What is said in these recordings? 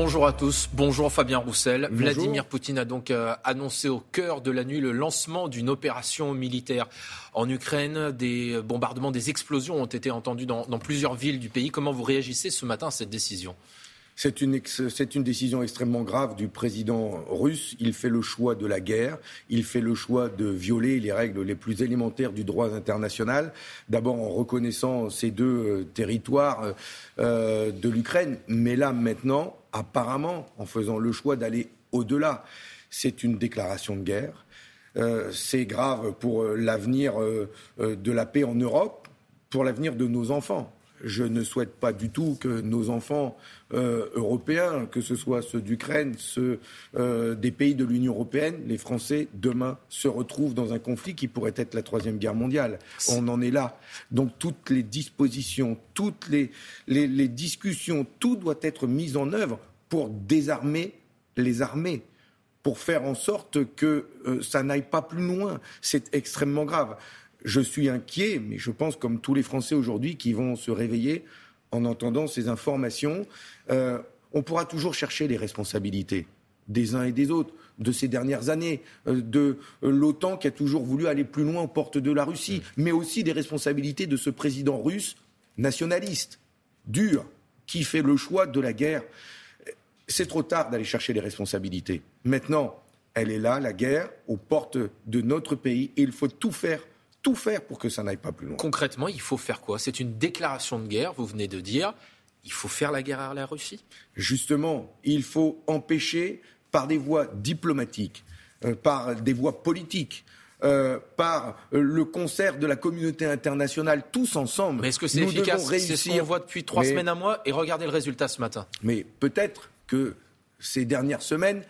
Bonjour à tous, bonjour Fabien Roussel. Vladimir Poutine a donc euh, annoncé au cœur de la nuit le lancement d'une opération militaire en Ukraine. Des bombardements, des explosions ont été entendus dans, dans plusieurs villes du pays. Comment vous réagissez ce matin à cette décision? C'est une, une, décision extrêmement grave du président russe. Il fait le choix de la guerre. Il fait le choix de violer les règles les plus élémentaires du droit international. D'abord en reconnaissant ces deux euh, territoires euh, de l'Ukraine. Mais là, maintenant, apparemment, en faisant le choix d'aller au-delà, c'est une déclaration de guerre. Euh, c'est grave pour l'avenir de la paix en Europe, pour l'avenir de nos enfants je ne souhaite pas du tout que nos enfants euh, européens, que ce soit ceux d'Ukraine, ceux euh, des pays de l'Union européenne, les Français, demain, se retrouvent dans un conflit qui pourrait être la Troisième Guerre mondiale. On en est là. Donc toutes les dispositions, toutes les, discussions, tout doit être mis en œuvre pour désarmer les armées pour faire en sorte que euh, ça n'aille pas plus loin. C'est extrêmement grave je suis inquiet, mais je pense comme tous les Français aujourd'hui qui vont se réveiller en entendant ces informations, euh, on pourra toujours chercher les responsabilités des uns et des autres de ces dernières années, euh, de euh, l'OTAN qui a toujours voulu aller plus loin aux portes de la Russie, mais aussi des responsabilités de ce président russe nationaliste, dur, qui fait le choix de la guerre. C'est trop tard d'aller chercher les responsabilités. Maintenant, elle est là, la guerre, aux portes de notre pays, et il faut tout faire tout faire pour que ça n'aille pas plus loin. Concrètement, il faut faire quoi? C'est une déclaration de guerre, vous venez de dire. Il faut faire la guerre à la Russie? Justement, il faut empêcher par des voies diplomatiques, euh, par des voies politiques, euh, par euh, le concert de la communauté internationale, tous ensemble. Mais est-ce que c'est efficace? C'est ce qu'on voit depuis trois semaines à mois et regardez le résultat ce matin. Mais peut-être que ces dernières semaines,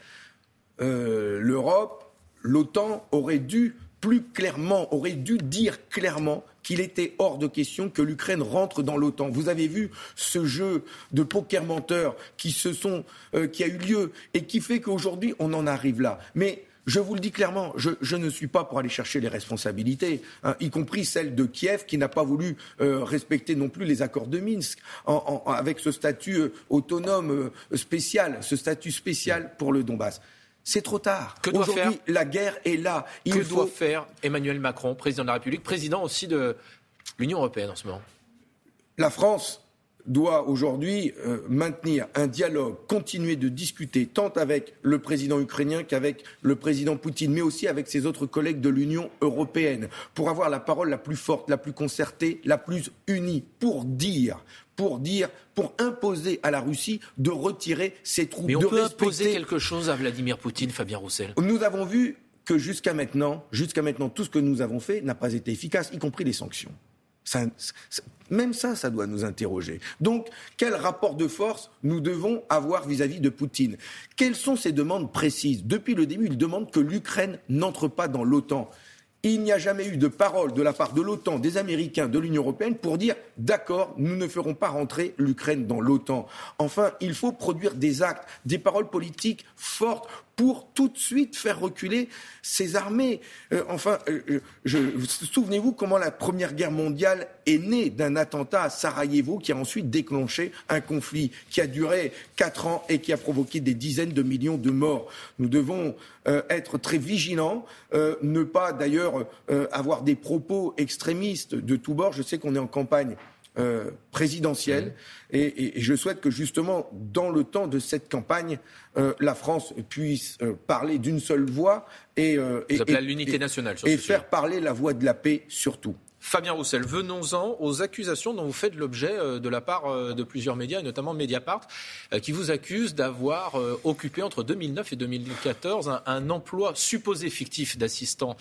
l'Europe, l'OTAN auraient dû plus clairement, aurait dû dire clairement qu'il était hors de question que l'Ukraine rentre dans l'OTAN. Vous avez vu ce jeu de poker menteur qui, se euh, a eu lieu et qui fait qu'aujourd'hui on en arrive là. Mais je vous le dis clairement, je, ne suis pas pour aller chercher les responsabilités, hein, y compris celle de Kiev qui n'a pas voulu euh, respecter non plus les accords de Minsk avec ce statut euh, autonome spécial, ce statut spécial pour le Donbass. C'est trop tard. Aujourd'hui, la guerre est là. Il que doit faire Emmanuel Macron, président de la République, président aussi de l'Union européenne en ce moment? La France doit aujourd'hui euh, maintenir un dialogue, continuer de discuter tant avec le président ukrainien qu'avec le président Poutine, mais aussi avec ses autres collègues de l'Union européenne, pour avoir la parole la plus forte, la plus concertée, la plus unie, pour dire, pour dire, pour imposer à la Russie de retirer ses troupes. Mais on peut imposer quelque chose à Vladimir Poutine, Fabien Roussel? Nous avons vu que jusqu'à maintenant, jusqu'à maintenant, tout ce que nous avons fait n'a pas été efficace, y compris les sanctions. Même ça, ça doit nous interroger. Donc, quel rapport de force nous devons avoir vis-à-vis -vis de Poutine? Quelles sont ses demandes précises? Depuis le début, il demande que l'Ukraine n'entre pas dans l'OTAN. Il n'y a jamais eu de parole de la part de l'OTAN, des Américains, de l'Union européenne pour dire d'accord, nous ne ferons pas rentrer l'Ukraine dans l'OTAN. Enfin, il faut produire des actes, des paroles politiques fortes pour tout de suite faire reculer ces armées. Euh, enfin, euh, euh, souvenez-vous comment la Première Guerre mondiale est née d'un attentat à Sarajevo qui a ensuite déclenché un conflit qui a duré quatre ans et qui a provoqué des dizaines de millions de morts. Nous devons être très vigilants, ne pas d'ailleurs avoir des propos extrémistes de tous bords. Je sais qu'on est en campagne euh, présidentielle. Et, je souhaite que justement, dans le temps de cette campagne, euh, la France puisse euh, parler d'une seule voix et, l'unité nationale et faire parler la voix de la paix surtout. Fabien Roussel, venons-en aux accusations dont vous faites l'objet euh, de la part euh, de plusieurs médias, et notamment Mediapart, euh, qui vous accusent d'avoir occupé entre 2009 et 2014 un, emploi supposé fictif d'assistant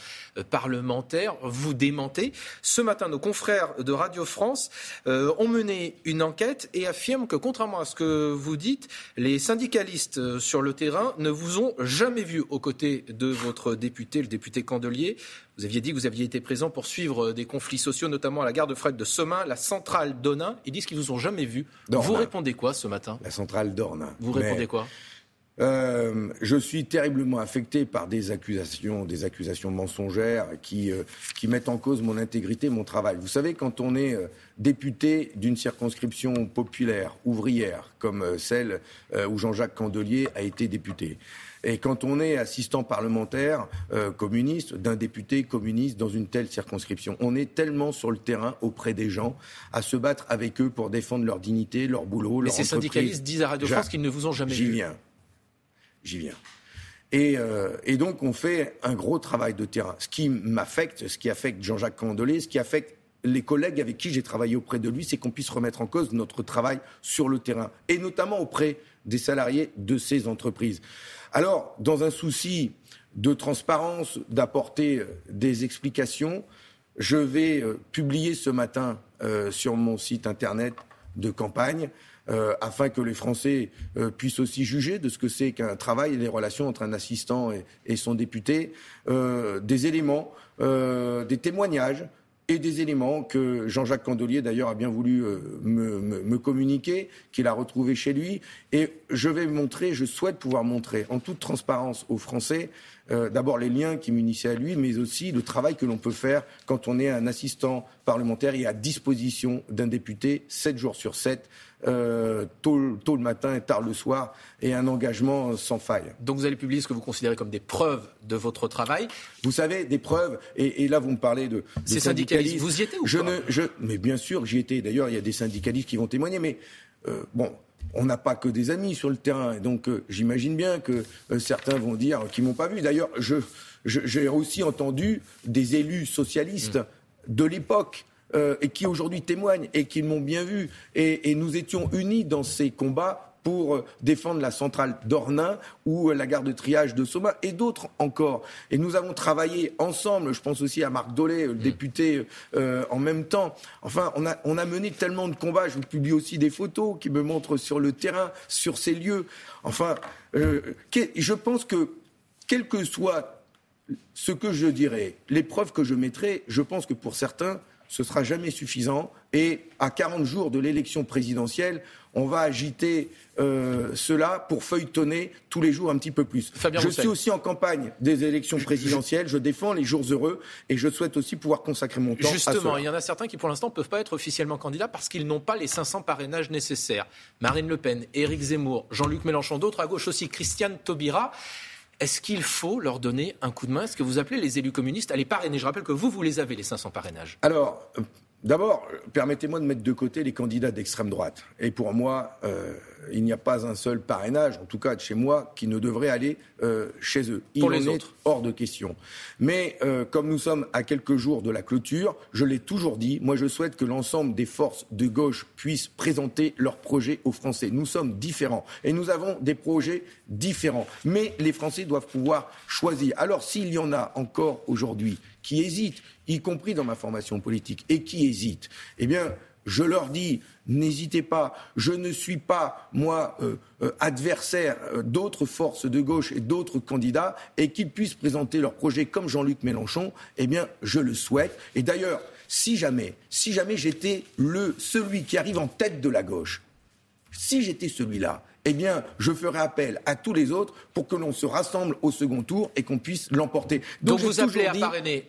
parlementaire. Vous démentez. Ce matin, nos confrères de Radio France ont mené une enquête et affirment que, contrairement à ce que vous dites, les syndicalistes sur le terrain ne vous ont jamais vu aux côtés de votre député, le député Candelier. Vous aviez dit que vous aviez été présent pour suivre des conflits sociaux, notamment à la gare de fret de Somain, la centrale d'Onin. Ils disent qu'ils vous ont jamais vu. Vous répondez quoi ce matin? La centrale d'Ornain. Vous répondez quoi? Euh, je suis terriblement affecté par des accusations, des accusations mensongères qui, euh, qui mettent en cause mon intégrité, mon travail. Vous savez, quand on est euh, député d'une circonscription populaire, ouvrière, comme celle où Jean-Jacques Candelier a été député, et quand on est assistant parlementaire communiste d'un député communiste dans une telle circonscription, on est tellement sur le terrain auprès des gens à se battre avec eux pour défendre leur dignité, leur boulot, leur Mais ces syndicalistes disent à Radio France qu'ils ne vous ont jamais. J'y viens j'y viens. Euh, et, donc, on fait un gros travail de terrain. Ce qui m'affecte, ce qui affecte Jean-Jacques Candelet, ce qui affecte les collègues avec qui j'ai travaillé auprès de lui, c'est qu'on puisse remettre en cause notre travail sur le terrain, et notamment auprès des salariés de ces entreprises. Alors, dans un souci de transparence, d'apporter euh, des explications, je vais euh, publier ce matin sur mon site internet de campagne euh, afin que les Français euh, puissent aussi juger de ce que c'est qu'un travail et les relations entre un assistant et, son député, euh, des éléments, des témoignages et des éléments que Jean-Jacques Candelier d'ailleurs a bien voulu me, me, communiquer, qu'il a retrouvé chez lui. Et je vais montrer, je souhaite pouvoir montrer en toute transparence aux Français d'abord les liens qui m'unissent à lui, mais aussi le travail que l'on peut faire quand on est un assistant parlementaire et à disposition d'un député 7 jours sur 7 euh, tôt, le matin et tard le soir, et un engagement sans faille. Donc vous allez publier ce que vous considérez comme des preuves de votre travail Vous savez, des preuves, et, là vous me parlez de, Ces syndicalistes. Vous y étiez ou je ne, je, Mais bien sûr, j'y étais. D'ailleurs, il y a des syndicalistes qui vont témoigner, mais euh, bon, on n'a pas que des amis sur le terrain. Et donc, euh, j'imagine bien que certains vont dire qu'ils m'ont pas vu. D'ailleurs, j'ai aussi entendu des élus socialistes de l'époque euh, qui aujourd'hui témoignent et qui m'ont bien vu. Et, nous étions unis dans ces combats pour euh, défendre la centrale d'Ornain ou euh, la gare de triage de Soma et d'autres encore. Et nous avons travaillé ensemble, je pense aussi à Marc Dollet, le mm. député, en même temps. Enfin, on a, on a mené tellement de combats. Je vous publie aussi des photos qui me montrent sur le terrain, sur ces lieux. Enfin, je pense que, quel que soit ce que je dirais, les preuves que je mettrai, je pense que pour certains, ce sera jamais suffisant. Et à 40 jours de l'élection présidentielle, on va agiter euh, cela pour feuilletonner tous les jours un petit peu plus. je suis aussi en campagne des élections présidentielles. Je défends les jours heureux et je souhaite aussi pouvoir consacrer mon temps Justement, à Justement, il y en a certains qui pour l'instant ne peuvent pas être officiellement candidats parce qu'ils n'ont pas les 500 parrainages nécessaires. Marine Le Pen, Éric Zemmour, Jean-Luc Mélenchon, d'autres à gauche aussi, Christiane Taubira. Est-ce qu'il faut leur donner un coup de main? Est-ce que vous appelez les élus communistes à les parrainer? Je rappelle que vous, vous les avez, les 500 parrainages. D'abord, permettez-moi de mettre de côté les candidats d'extrême droite. Et pour moi, euh, il n'y a pas un seul parrainage, en tout cas de chez moi, qui ne devrait aller euh, chez eux. Il pour les autres. hors de question. Mais euh, comme nous sommes à quelques jours de la clôture, je l'ai toujours dit, moi je souhaite que l'ensemble des forces de gauche puissent présenter leurs projets aux Français. Nous sommes différents et nous avons des projets différents. Mais les Français doivent pouvoir choisir. Alors s'il y en a encore aujourd'hui qui hésitent, y compris dans ma formation politique, et qui hésitent, eh bien, je leur dis, n'hésitez pas, je ne suis pas, moi, euh, euh, adversaire euh, d'autres forces de gauche et d'autres candidats, et qu'ils puissent présenter leur projet comme Jean-Luc Mélenchon, eh bien, je le souhaite. Et d'ailleurs, si jamais, si jamais j'étais le, celui qui arrive en tête de la gauche, si j'étais celui-là, eh bien, je ferai appel à tous les autres pour que l'on se rassemble au second tour et qu'on puisse l'emporter. Donc, vous appelez à parrainer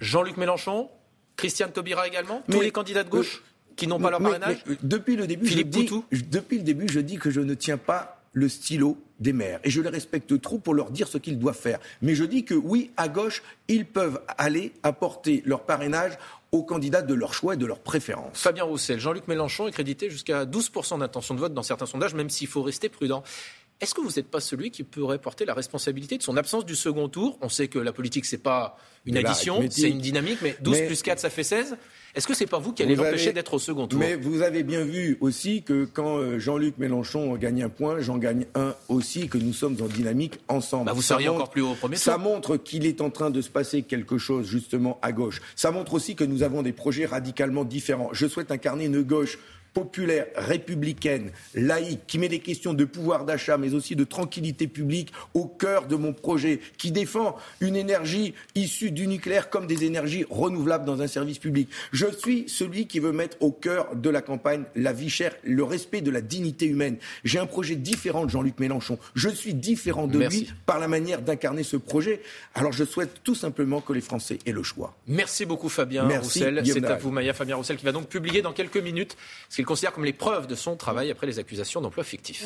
Jean-Luc Mélenchon, Christiane Taubira également, tous les candidats de gauche qui n'ont pas leur parrainage depuis, le début, je dis, depuis le début, je dis que je ne tiens pas le stylo des maires. Et je les respecte trop pour leur dire ce qu'ils doivent faire. Mais je dis que oui, à gauche, ils peuvent aller apporter leur parrainage aux candidats de leur choix et de leur préférence. Fabien Roussel, Jean-Luc Mélenchon est crédité jusqu'à 12% d'intention de vote dans certains sondages, même s'il faut rester prudent. Est-ce que vous n'êtes pas celui qui pourrait porter la responsabilité de son absence du second tour? On sait que la politique, c'est pas une addition, c'est une dynamique, mais 12 plus 4, ça fait 16. Est-ce que c'est pas vous qui allez l'empêcher d'être au second tour? Mais vous avez bien vu aussi que quand euh, Jean-Luc Mélenchon gagne un point, j'en gagne un aussi, que nous sommes en dynamique ensemble. Bah vous seriez encore plus haut au premier tour. Ça montre qu'il est en train de se passer quelque chose justement à gauche. Ça montre aussi que nous avons des projets radicalement différents. Je souhaite incarner une gauche populaire, républicaine, laïque, qui met les questions de pouvoir d'achat, mais aussi de tranquillité publique au cœur de mon projet, qui défend une énergie issue du nucléaire comme des énergies renouvelables dans un service public. Je suis celui qui veut mettre au cœur de la campagne la vie chère, le respect de la dignité humaine. J'ai un projet différent de Jean-Luc Mélenchon. Je suis différent de lui par la manière d'incarner ce projet. Alors je souhaite tout simplement que les Français aient le choix. Merci beaucoup Fabien Roussel. C'est à vous Maya Fabien Roussel qui va donc publier dans quelques minutes ce qu'il considère comme les preuves de son travail après les accusations d'emploi fictif.